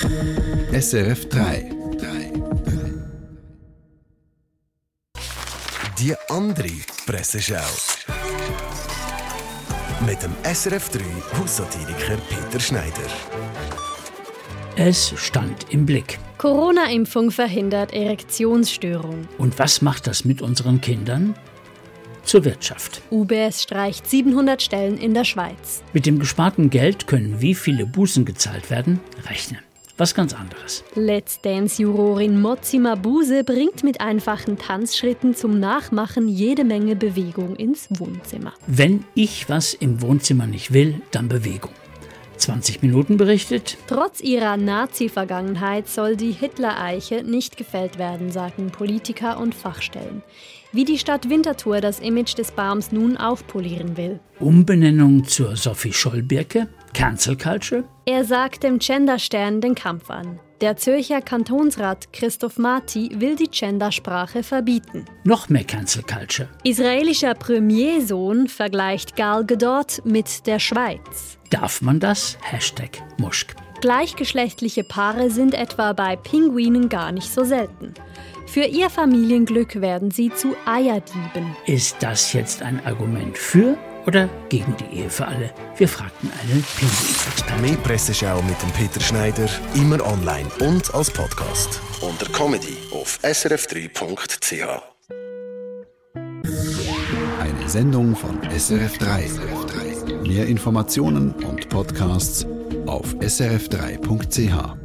SRF 3. Die andere Presseschau. Mit dem SRF 3 Haussatiriker Peter Schneider. Es stand im Blick. Corona-Impfung verhindert Erektionsstörung. Und was macht das mit unseren Kindern? Zur Wirtschaft. UBS streicht 700 Stellen in der Schweiz. Mit dem gesparten Geld können wie viele Bußen gezahlt werden? Rechnen. Was ganz anderes. Let's Dance-Jurorin Mozi Mabuse bringt mit einfachen Tanzschritten zum Nachmachen jede Menge Bewegung ins Wohnzimmer. Wenn ich was im Wohnzimmer nicht will, dann Bewegung. 20 Minuten berichtet. Trotz ihrer Nazi-Vergangenheit soll die Hitler-Eiche nicht gefällt werden, sagen Politiker und Fachstellen. Wie die Stadt Winterthur das Image des Baums nun aufpolieren will. Umbenennung zur Sophie Schollbirke. Cancel Culture. Er sagt dem Genderstern den Kampf an. Der Zürcher Kantonsrat Christoph Marti will die Gendersprache verbieten. Noch mehr Cancel Culture. Israelischer Premiersohn vergleicht Gal Gadot mit der Schweiz. Darf man das? Hashtag Muschk. Gleichgeschlechtliche Paare sind etwa bei Pinguinen gar nicht so selten. Für ihr Familienglück werden sie zu Eierdieben. Ist das jetzt ein Argument für oder gegen die Ehe für alle? Wir fragten einen Pinguin-Experten. Mehr Presseschau mit dem Peter Schneider, immer online und als Podcast. Unter Comedy auf srf3.ch. Eine Sendung von SRF 3. Mehr Informationen und Podcasts auf srf3.ch.